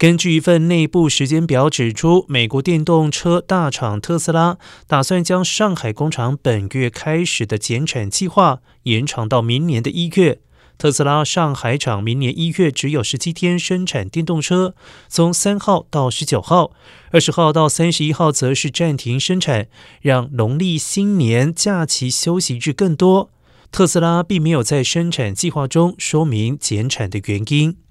根据一份内部时间表指出美国电动车大厂特斯拉打算将上海工厂本月开始的减产计划延长到明年的一月。特斯拉上海厂明年一月只有十七天生产电动车从三号到十九号。二十号到三十一号则是暂停生产让农历新年假期休息日更多。特斯拉并没有在生产计划中说明减产的原因。